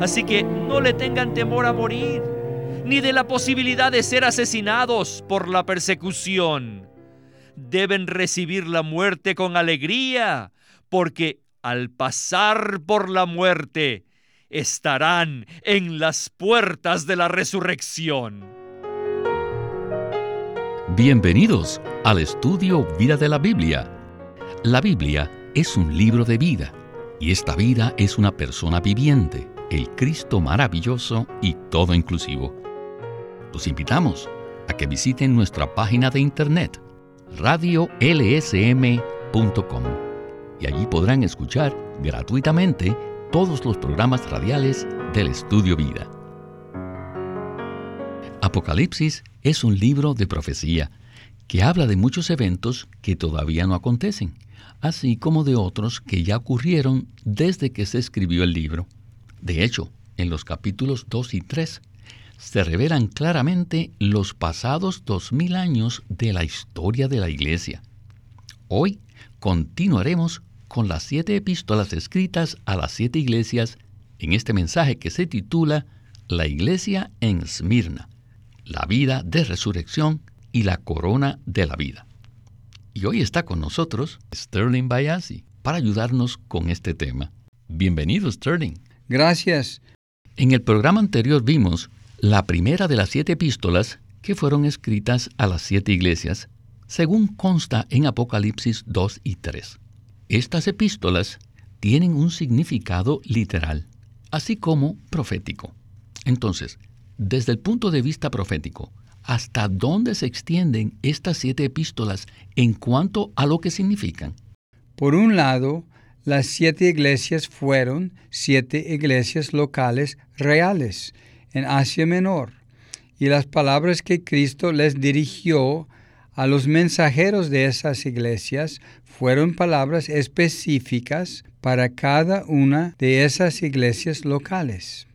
Así que no le tengan temor a morir, ni de la posibilidad de ser asesinados por la persecución. Deben recibir la muerte con alegría, porque al pasar por la muerte, estarán en las puertas de la resurrección. Bienvenidos al estudio Vida de la Biblia. La Biblia es un libro de vida y esta vida es una persona viviente, el Cristo maravilloso y todo inclusivo. Los invitamos a que visiten nuestra página de internet radiolsm.com y allí podrán escuchar gratuitamente todos los programas radiales del Estudio Vida. Apocalipsis es un libro de profecía que habla de muchos eventos que todavía no acontecen, así como de otros que ya ocurrieron desde que se escribió el libro. De hecho, en los capítulos 2 y 3 se revelan claramente los pasados dos mil años de la historia de la Iglesia. Hoy continuaremos con las siete epístolas escritas a las siete iglesias en este mensaje que se titula La iglesia en Esmirna, la vida de resurrección y la corona de la vida. Y hoy está con nosotros Sterling Bayasi para ayudarnos con este tema. Bienvenido, Sterling. Gracias. En el programa anterior vimos la primera de las siete epístolas que fueron escritas a las siete iglesias, según consta en Apocalipsis 2 y 3. Estas epístolas tienen un significado literal, así como profético. Entonces, desde el punto de vista profético, ¿hasta dónde se extienden estas siete epístolas en cuanto a lo que significan? Por un lado, las siete iglesias fueron siete iglesias locales reales en Asia Menor, y las palabras que Cristo les dirigió a los mensajeros de esas iglesias fueron palabras específicas para cada una de esas iglesias locales.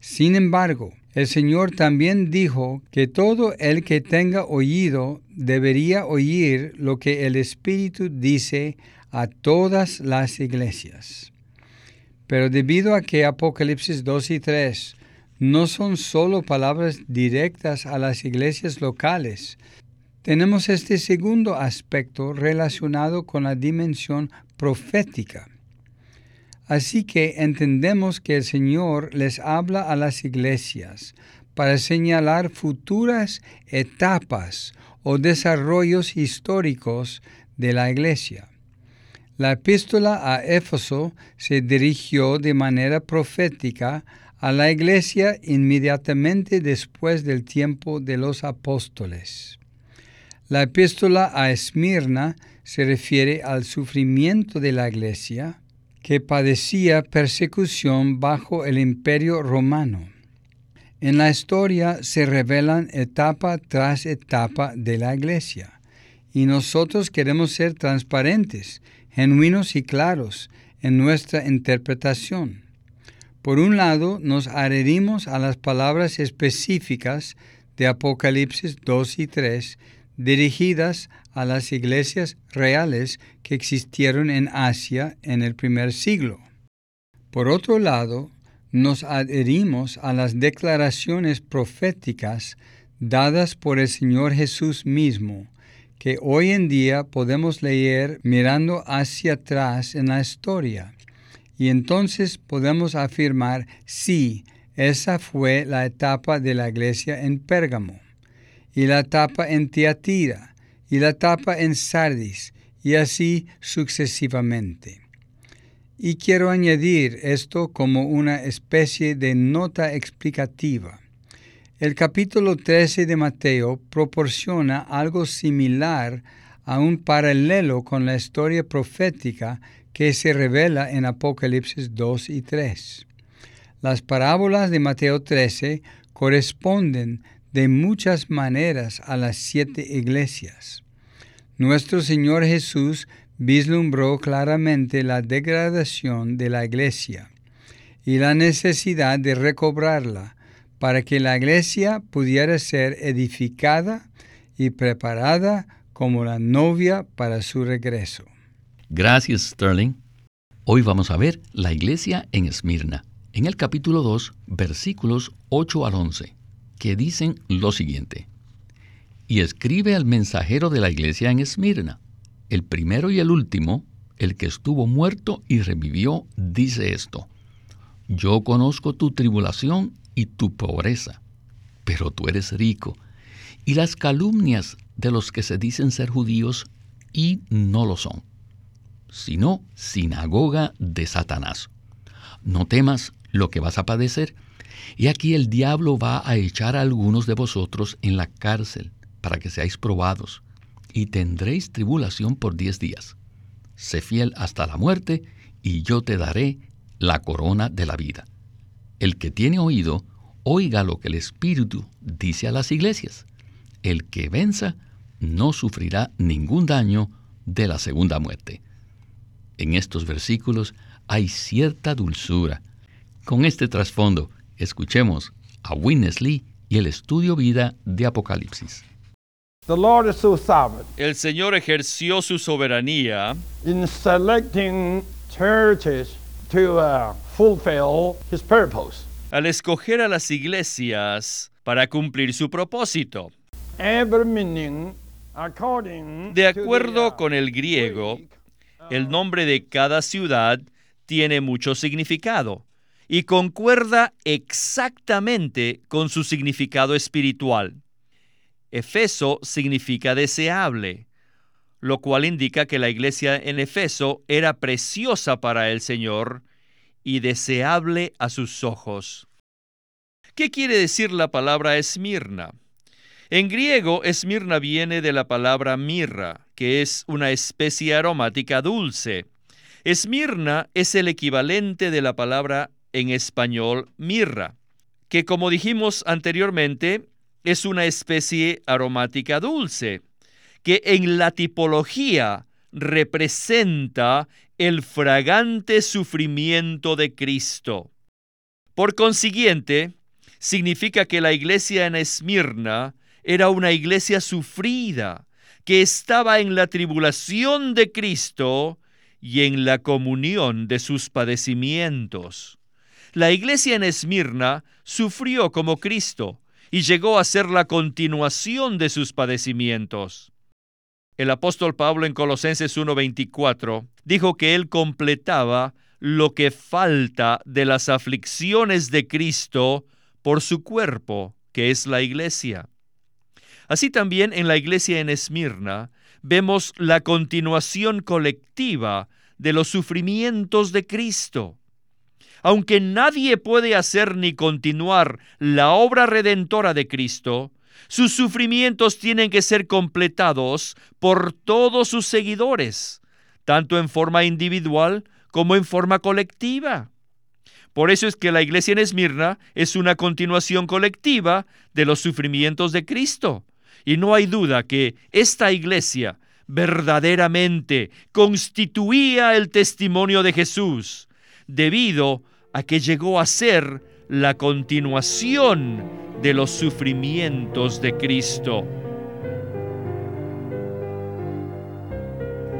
Sin embargo, el Señor también dijo que todo el que tenga oído debería oír lo que el Espíritu dice a todas las iglesias. Pero debido a que Apocalipsis 2 y 3 no son solo palabras directas a las iglesias locales, tenemos este segundo aspecto relacionado con la dimensión profética. Así que entendemos que el Señor les habla a las iglesias para señalar futuras etapas o desarrollos históricos de la iglesia. La epístola a Éfeso se dirigió de manera profética a la iglesia inmediatamente después del tiempo de los apóstoles. La epístola a Esmirna se refiere al sufrimiento de la iglesia que padecía persecución bajo el imperio romano. En la historia se revelan etapa tras etapa de la iglesia y nosotros queremos ser transparentes, genuinos y claros en nuestra interpretación. Por un lado, nos adherimos a las palabras específicas de Apocalipsis 2 y 3 dirigidas a las iglesias reales que existieron en Asia en el primer siglo. Por otro lado, nos adherimos a las declaraciones proféticas dadas por el Señor Jesús mismo, que hoy en día podemos leer mirando hacia atrás en la historia. Y entonces podemos afirmar, sí, esa fue la etapa de la iglesia en Pérgamo y la tapa en Tiatira, y la tapa en Sardis, y así sucesivamente. Y quiero añadir esto como una especie de nota explicativa. El capítulo 13 de Mateo proporciona algo similar a un paralelo con la historia profética que se revela en Apocalipsis 2 y 3. Las parábolas de Mateo 13 corresponden de muchas maneras a las siete iglesias. Nuestro Señor Jesús vislumbró claramente la degradación de la iglesia y la necesidad de recobrarla para que la iglesia pudiera ser edificada y preparada como la novia para su regreso. Gracias, Sterling. Hoy vamos a ver la iglesia en Esmirna en el capítulo 2, versículos 8 al 11, que dicen lo siguiente. Y escribe al mensajero de la iglesia en Esmirna, el primero y el último, el que estuvo muerto y revivió, dice esto. Yo conozco tu tribulación y tu pobreza, pero tú eres rico, y las calumnias de los que se dicen ser judíos y no lo son, sino sinagoga de Satanás. No temas lo que vas a padecer. Y aquí el diablo va a echar a algunos de vosotros en la cárcel para que seáis probados, y tendréis tribulación por diez días. Sé fiel hasta la muerte, y yo te daré la corona de la vida. El que tiene oído, oiga lo que el Espíritu dice a las iglesias. El que venza no sufrirá ningún daño de la segunda muerte. En estos versículos hay cierta dulzura. Con este trasfondo, escuchemos a Witness Lee y el estudio vida de Apocalipsis. El Señor ejerció su soberanía in selecting churches to uh, fulfill his purpose. al escoger a las iglesias para cumplir su propósito. Every meaning according De to the, acuerdo uh, con el griego, Greek, el nombre de cada ciudad tiene mucho significado y concuerda exactamente con su significado espiritual. Efeso significa deseable, lo cual indica que la iglesia en Efeso era preciosa para el Señor y deseable a sus ojos. ¿Qué quiere decir la palabra Esmirna? En griego, Esmirna viene de la palabra mirra, que es una especie aromática dulce. Esmirna es el equivalente de la palabra en español mirra, que como dijimos anteriormente, es una especie aromática dulce, que en la tipología representa el fragante sufrimiento de Cristo. Por consiguiente, significa que la iglesia en Esmirna era una iglesia sufrida, que estaba en la tribulación de Cristo y en la comunión de sus padecimientos. La iglesia en Esmirna sufrió como Cristo y llegó a ser la continuación de sus padecimientos. El apóstol Pablo en Colosenses 1:24 dijo que él completaba lo que falta de las aflicciones de Cristo por su cuerpo, que es la iglesia. Así también en la iglesia en Esmirna vemos la continuación colectiva de los sufrimientos de Cristo. Aunque nadie puede hacer ni continuar la obra redentora de Cristo, sus sufrimientos tienen que ser completados por todos sus seguidores, tanto en forma individual como en forma colectiva. Por eso es que la iglesia en Esmirna es una continuación colectiva de los sufrimientos de Cristo. Y no hay duda que esta iglesia verdaderamente constituía el testimonio de Jesús, debido a que llegó a ser la continuación de los sufrimientos de Cristo.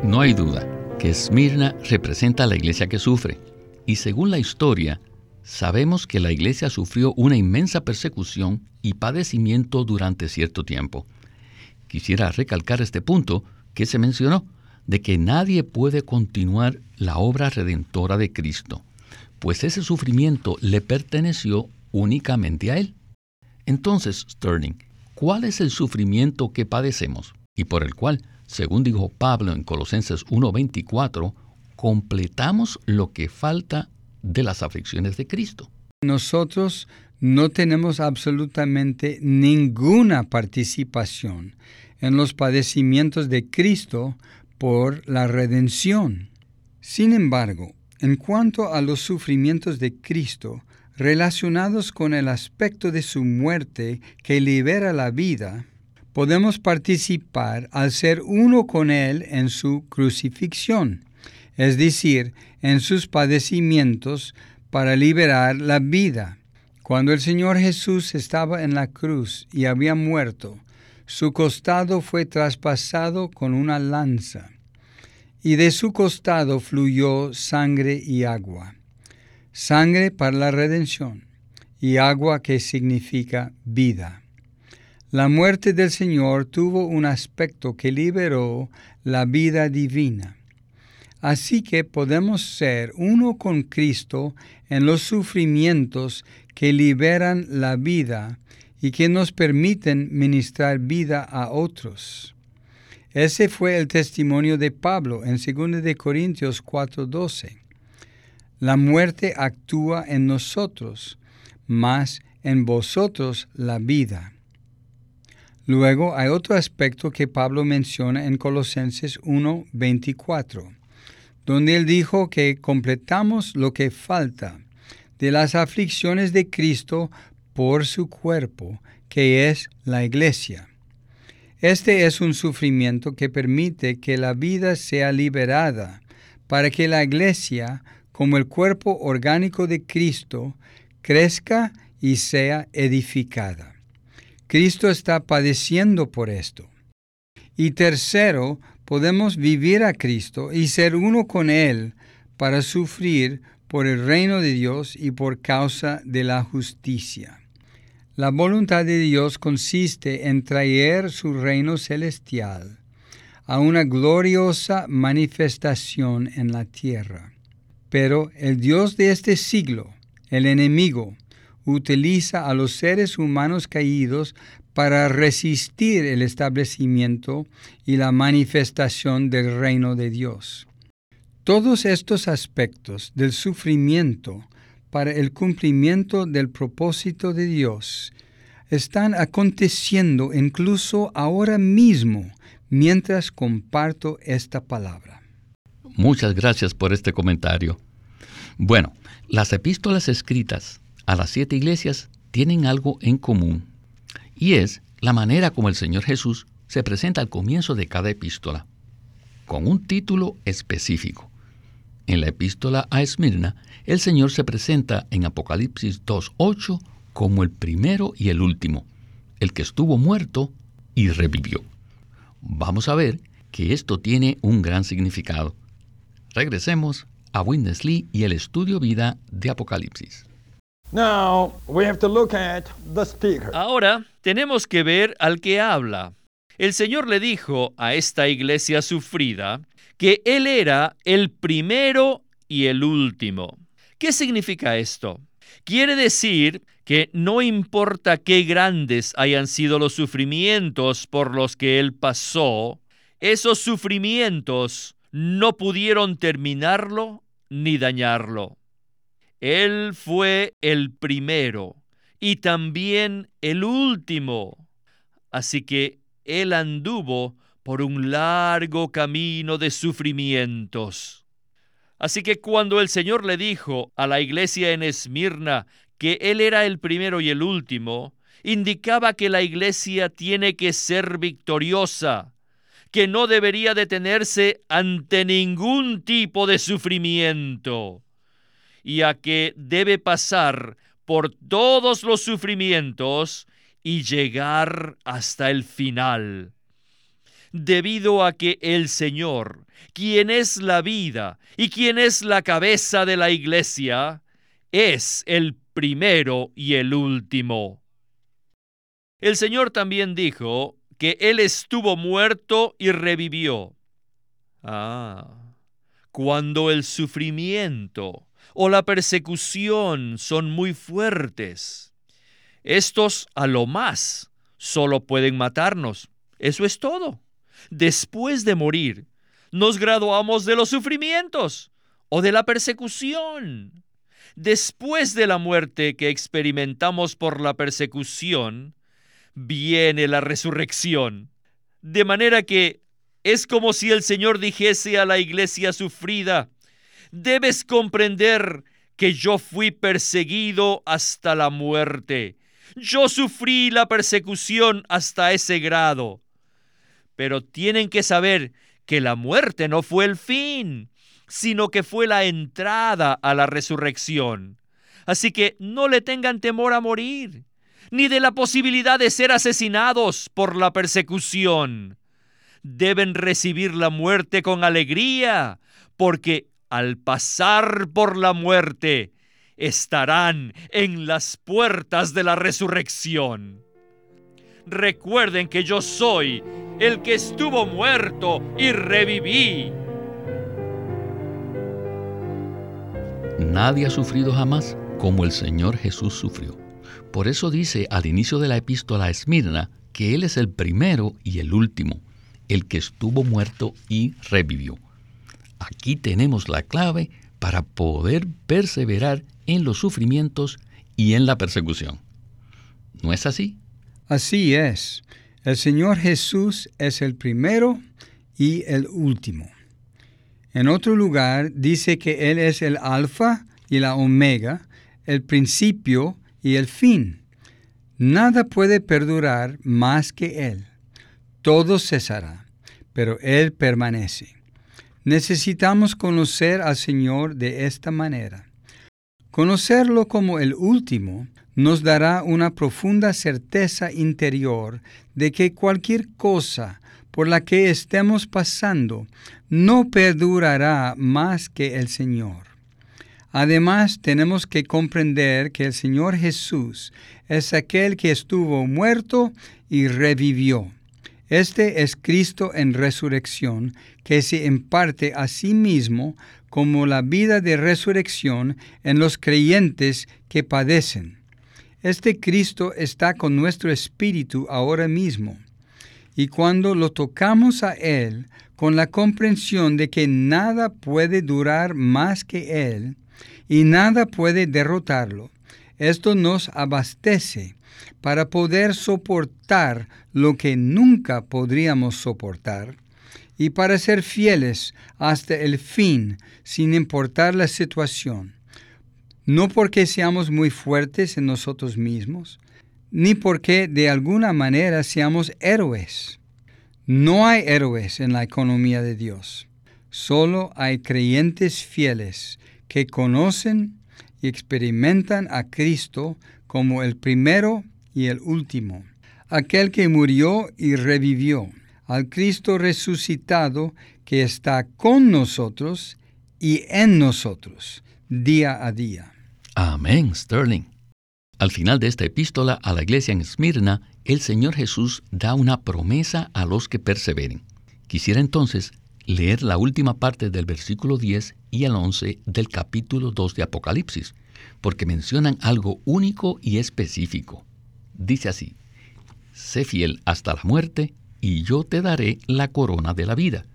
No hay duda que Esmirna representa a la iglesia que sufre, y según la historia, sabemos que la iglesia sufrió una inmensa persecución y padecimiento durante cierto tiempo. Quisiera recalcar este punto que se mencionó, de que nadie puede continuar la obra redentora de Cristo, pues ese sufrimiento le perteneció únicamente a Él. Entonces, Sterling, ¿cuál es el sufrimiento que padecemos y por el cual, según dijo Pablo en Colosenses 1:24, completamos lo que falta de las aflicciones de Cristo? Nosotros no tenemos absolutamente ninguna participación en los padecimientos de Cristo por la redención. Sin embargo, en cuanto a los sufrimientos de Cristo relacionados con el aspecto de su muerte que libera la vida, podemos participar al ser uno con Él en su crucifixión, es decir, en sus padecimientos para liberar la vida. Cuando el Señor Jesús estaba en la cruz y había muerto, su costado fue traspasado con una lanza, y de su costado fluyó sangre y agua. sangre para la redención y agua que significa vida. La muerte del Señor tuvo un aspecto que liberó la vida divina. Así que podemos ser uno con Cristo en los sufrimientos que liberan la vida y que nos permiten ministrar vida a otros. Ese fue el testimonio de Pablo en 2 de Corintios 4:12. La muerte actúa en nosotros, mas en vosotros la vida. Luego hay otro aspecto que Pablo menciona en Colosenses 1:24, donde él dijo que completamos lo que falta de las aflicciones de Cristo por su cuerpo, que es la iglesia. Este es un sufrimiento que permite que la vida sea liberada para que la iglesia, como el cuerpo orgánico de Cristo, crezca y sea edificada. Cristo está padeciendo por esto. Y tercero, podemos vivir a Cristo y ser uno con Él para sufrir por el reino de Dios y por causa de la justicia. La voluntad de Dios consiste en traer su reino celestial a una gloriosa manifestación en la tierra. Pero el Dios de este siglo, el enemigo, utiliza a los seres humanos caídos para resistir el establecimiento y la manifestación del reino de Dios. Todos estos aspectos del sufrimiento para el cumplimiento del propósito de Dios están aconteciendo incluso ahora mismo mientras comparto esta palabra. Muchas gracias por este comentario. Bueno, las epístolas escritas a las siete iglesias tienen algo en común, y es la manera como el Señor Jesús se presenta al comienzo de cada epístola, con un título específico. En la epístola a Esmirna, el Señor se presenta en Apocalipsis 2.8 como el primero y el último, el que estuvo muerto y revivió. Vamos a ver que esto tiene un gran significado. Regresemos a Winnesley y el estudio vida de Apocalipsis. Ahora tenemos que ver al que habla. El Señor le dijo a esta iglesia sufrida que Él era el primero y el último. ¿Qué significa esto? Quiere decir que no importa qué grandes hayan sido los sufrimientos por los que Él pasó, esos sufrimientos no pudieron terminarlo ni dañarlo. Él fue el primero y también el último. Así que Él anduvo por un largo camino de sufrimientos. Así que cuando el Señor le dijo a la iglesia en Esmirna que Él era el primero y el último, indicaba que la iglesia tiene que ser victoriosa, que no debería detenerse ante ningún tipo de sufrimiento, y a que debe pasar por todos los sufrimientos y llegar hasta el final debido a que el Señor, quien es la vida y quien es la cabeza de la iglesia, es el primero y el último. El Señor también dijo que Él estuvo muerto y revivió. Ah, cuando el sufrimiento o la persecución son muy fuertes, estos a lo más solo pueden matarnos. Eso es todo después de morir, nos graduamos de los sufrimientos o de la persecución. Después de la muerte que experimentamos por la persecución, viene la resurrección. De manera que es como si el Señor dijese a la iglesia sufrida, debes comprender que yo fui perseguido hasta la muerte. Yo sufrí la persecución hasta ese grado. Pero tienen que saber que la muerte no fue el fin, sino que fue la entrada a la resurrección. Así que no le tengan temor a morir, ni de la posibilidad de ser asesinados por la persecución. Deben recibir la muerte con alegría, porque al pasar por la muerte, estarán en las puertas de la resurrección. Recuerden que yo soy el que estuvo muerto y reviví. Nadie ha sufrido jamás como el Señor Jesús sufrió. Por eso dice al inicio de la epístola a Esmirna que Él es el primero y el último, el que estuvo muerto y revivió. Aquí tenemos la clave para poder perseverar en los sufrimientos y en la persecución. ¿No es así? Así es. El Señor Jesús es el primero y el último. En otro lugar dice que Él es el alfa y la omega, el principio y el fin. Nada puede perdurar más que Él. Todo cesará, pero Él permanece. Necesitamos conocer al Señor de esta manera. Conocerlo como el último nos dará una profunda certeza interior de que cualquier cosa por la que estemos pasando no perdurará más que el Señor. Además, tenemos que comprender que el Señor Jesús es aquel que estuvo muerto y revivió. Este es Cristo en resurrección, que se imparte a sí mismo como la vida de resurrección en los creyentes que padecen. Este Cristo está con nuestro espíritu ahora mismo. Y cuando lo tocamos a Él con la comprensión de que nada puede durar más que Él y nada puede derrotarlo, esto nos abastece para poder soportar lo que nunca podríamos soportar y para ser fieles hasta el fin sin importar la situación. No porque seamos muy fuertes en nosotros mismos, ni porque de alguna manera seamos héroes. No hay héroes en la economía de Dios. Solo hay creyentes fieles que conocen y experimentan a Cristo como el primero y el último, aquel que murió y revivió, al Cristo resucitado que está con nosotros y en nosotros día a día. Amén, Sterling. Al final de esta epístola a la iglesia en Esmirna, el Señor Jesús da una promesa a los que perseveren. Quisiera entonces leer la última parte del versículo 10 y el 11 del capítulo 2 de Apocalipsis, porque mencionan algo único y específico. Dice así, sé fiel hasta la muerte, y yo te daré la corona de la vida.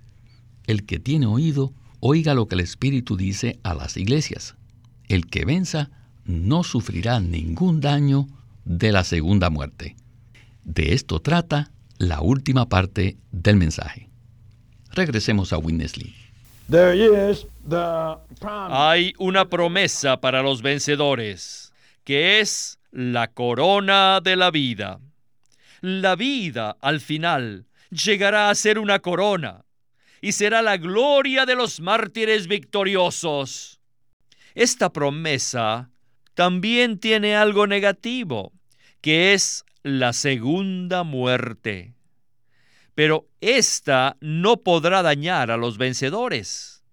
El que tiene oído, oiga lo que el Espíritu dice a las iglesias. El que venza no sufrirá ningún daño de la segunda muerte. De esto trata la última parte del mensaje. Regresemos a Winnesley. Hay una promesa para los vencedores, que es la corona de la vida. La vida, al final, llegará a ser una corona y será la gloria de los mártires victoriosos. Esta promesa también tiene algo negativo, que es la segunda muerte pero esta no podrá dañar a los vencedores.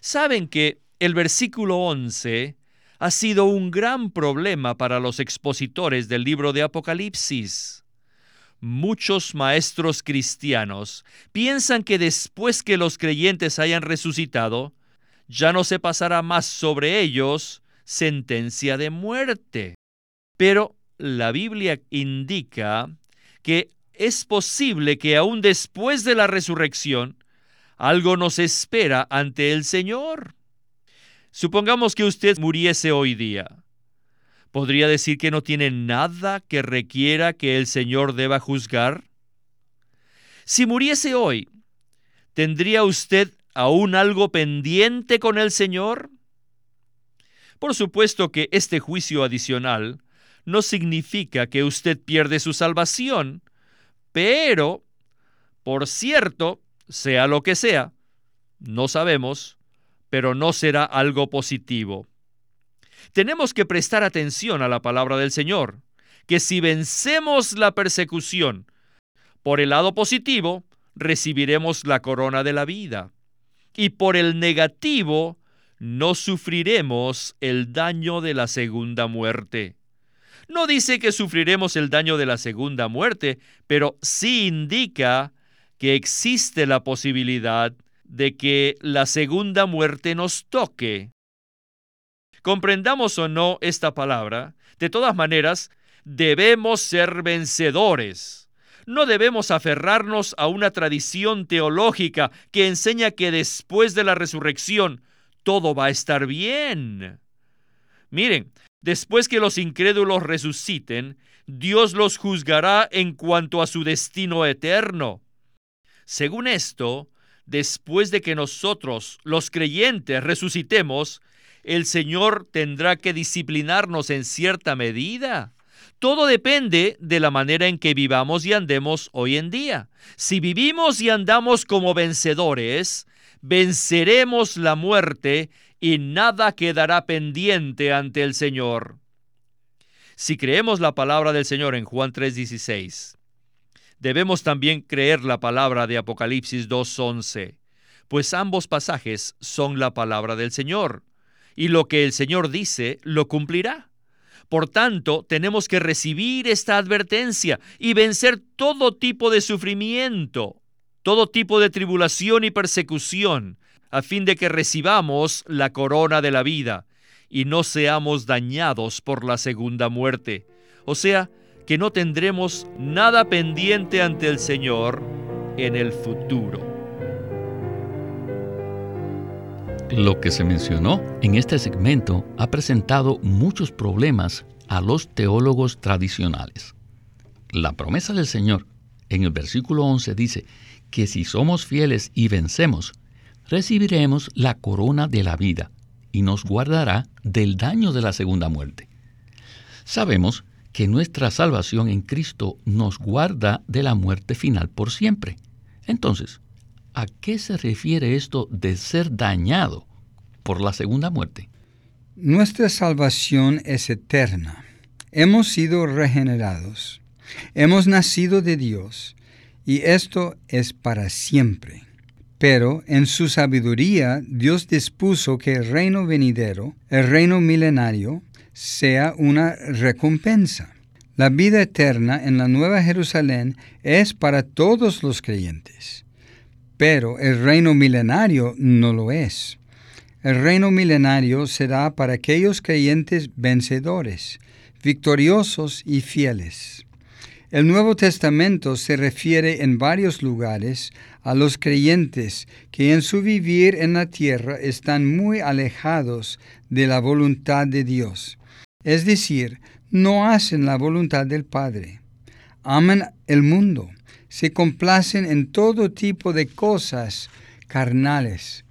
Saben que el versículo 11 ha sido un gran problema para los expositores del libro de Apocalipsis. Muchos maestros cristianos piensan que después que los creyentes hayan resucitado, ya no se pasará más sobre ellos sentencia de muerte. Pero la Biblia indica que es posible que aún después de la resurrección, algo nos espera ante el Señor. Supongamos que usted muriese hoy día. ¿Podría decir que no tiene nada que requiera que el Señor deba juzgar? Si muriese hoy, ¿tendría usted aún algo pendiente con el Señor? Por supuesto que este juicio adicional no significa que usted pierde su salvación, pero, por cierto, sea lo que sea, no sabemos, pero no será algo positivo. Tenemos que prestar atención a la palabra del Señor, que si vencemos la persecución por el lado positivo, recibiremos la corona de la vida, y por el negativo, no sufriremos el daño de la segunda muerte. No dice que sufriremos el daño de la segunda muerte, pero sí indica que existe la posibilidad de que la segunda muerte nos toque. Comprendamos o no esta palabra, de todas maneras, debemos ser vencedores. No debemos aferrarnos a una tradición teológica que enseña que después de la resurrección todo va a estar bien. Miren, después que los incrédulos resuciten, Dios los juzgará en cuanto a su destino eterno. Según esto, después de que nosotros, los creyentes, resucitemos, el Señor tendrá que disciplinarnos en cierta medida. Todo depende de la manera en que vivamos y andemos hoy en día. Si vivimos y andamos como vencedores, venceremos la muerte y nada quedará pendiente ante el Señor. Si creemos la palabra del Señor en Juan 3:16, debemos también creer la palabra de Apocalipsis 2:11, pues ambos pasajes son la palabra del Señor, y lo que el Señor dice lo cumplirá. Por tanto, tenemos que recibir esta advertencia y vencer todo tipo de sufrimiento, todo tipo de tribulación y persecución, a fin de que recibamos la corona de la vida y no seamos dañados por la segunda muerte. O sea, que no tendremos nada pendiente ante el Señor en el futuro. Lo que se mencionó en este segmento ha presentado muchos problemas a los teólogos tradicionales. La promesa del Señor en el versículo 11 dice que si somos fieles y vencemos, recibiremos la corona de la vida y nos guardará del daño de la segunda muerte. Sabemos que nuestra salvación en Cristo nos guarda de la muerte final por siempre. Entonces, ¿a qué se refiere esto de ser dañado por la segunda muerte? Nuestra salvación es eterna. Hemos sido regenerados. Hemos nacido de Dios. Y esto es para siempre. Pero en su sabiduría Dios dispuso que el reino venidero, el reino milenario, sea una recompensa. La vida eterna en la Nueva Jerusalén es para todos los creyentes, pero el reino milenario no lo es. El reino milenario será para aquellos creyentes vencedores, victoriosos y fieles. El Nuevo Testamento se refiere en varios lugares a los creyentes que en su vivir en la tierra están muy alejados de la voluntad de Dios, es decir, no hacen la voluntad del Padre. Aman el mundo, se complacen en todo tipo de cosas carnales.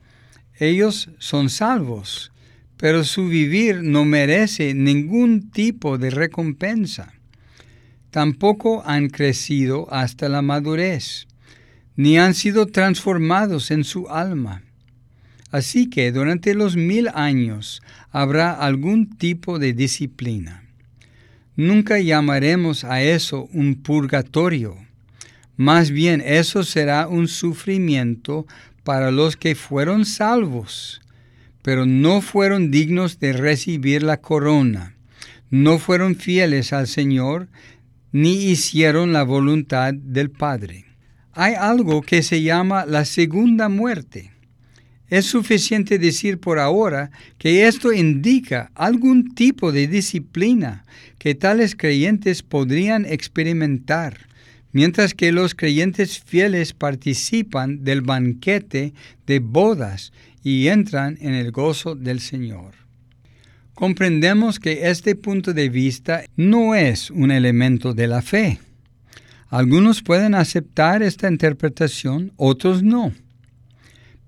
Ellos son salvos, pero su vivir no merece ningún tipo de recompensa tampoco han crecido hasta la madurez, ni han sido transformados en su alma. Así que durante los mil años habrá algún tipo de disciplina. Nunca llamaremos a eso un purgatorio. Más bien eso será un sufrimiento para los que fueron salvos, pero no fueron dignos de recibir la corona, no fueron fieles al Señor, ni hicieron la voluntad del Padre. Hay algo que se llama la segunda muerte. Es suficiente decir por ahora que esto indica algún tipo de disciplina que tales creyentes podrían experimentar, mientras que los creyentes fieles participan del banquete de bodas y entran en el gozo del Señor comprendemos que este punto de vista no es un elemento de la fe. Algunos pueden aceptar esta interpretación, otros no.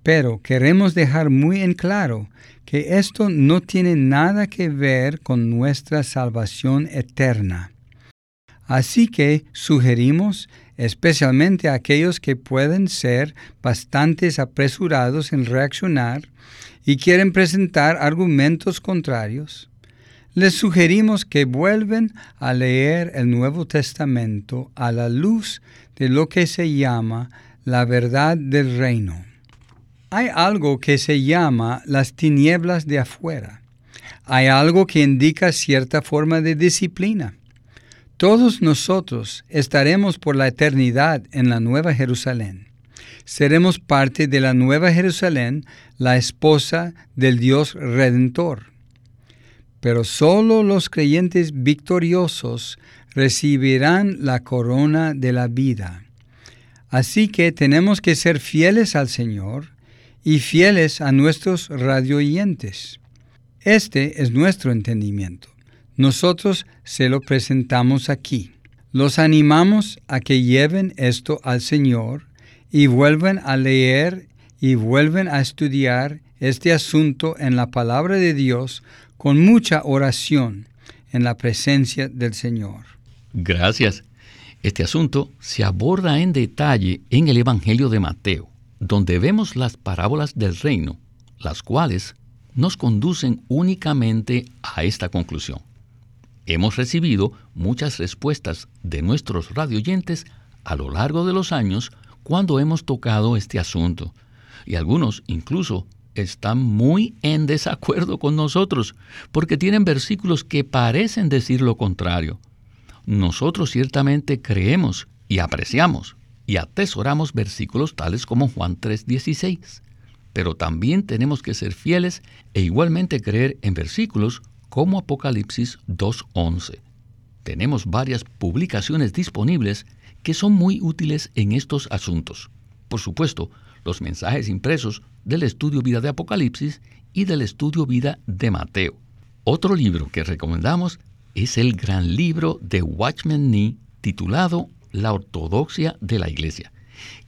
Pero queremos dejar muy en claro que esto no tiene nada que ver con nuestra salvación eterna. Así que sugerimos, especialmente aquellos que pueden ser bastante apresurados en reaccionar, y quieren presentar argumentos contrarios, les sugerimos que vuelven a leer el Nuevo Testamento a la luz de lo que se llama la verdad del reino. Hay algo que se llama las tinieblas de afuera. Hay algo que indica cierta forma de disciplina. Todos nosotros estaremos por la eternidad en la Nueva Jerusalén. Seremos parte de la Nueva Jerusalén, la esposa del Dios Redentor. Pero solo los creyentes victoriosos recibirán la corona de la vida. Así que tenemos que ser fieles al Señor y fieles a nuestros radioyentes. Este es nuestro entendimiento. Nosotros se lo presentamos aquí. Los animamos a que lleven esto al Señor y vuelvan a leer y vuelven a estudiar este asunto en la palabra de Dios con mucha oración en la presencia del Señor. Gracias. Este asunto se aborda en detalle en el Evangelio de Mateo, donde vemos las parábolas del reino, las cuales nos conducen únicamente a esta conclusión. Hemos recibido muchas respuestas de nuestros radioyentes a lo largo de los años cuando hemos tocado este asunto, y algunos incluso están muy en desacuerdo con nosotros, porque tienen versículos que parecen decir lo contrario. Nosotros ciertamente creemos y apreciamos y atesoramos versículos tales como Juan 3:16, pero también tenemos que ser fieles e igualmente creer en versículos como Apocalipsis 2:11. Tenemos varias publicaciones disponibles que son muy útiles en estos asuntos. Por supuesto, los mensajes impresos del estudio vida de Apocalipsis y del estudio vida de Mateo. Otro libro que recomendamos es el gran libro de Watchman Nee titulado La Ortodoxia de la Iglesia,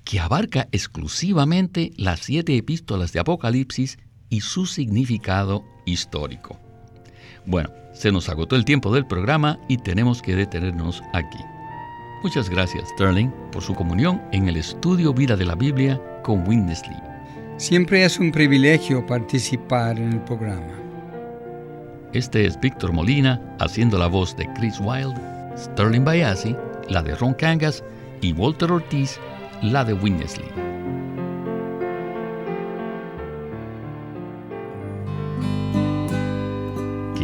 que abarca exclusivamente las siete epístolas de Apocalipsis y su significado histórico. Bueno, se nos agotó el tiempo del programa y tenemos que detenernos aquí. Muchas gracias, Sterling, por su comunión en el estudio Vida de la Biblia con Winnesley. Siempre es un privilegio participar en el programa. Este es Víctor Molina haciendo la voz de Chris Wilde, Sterling Bayasi, la de Ron Cangas y Walter Ortiz, la de Winnesley.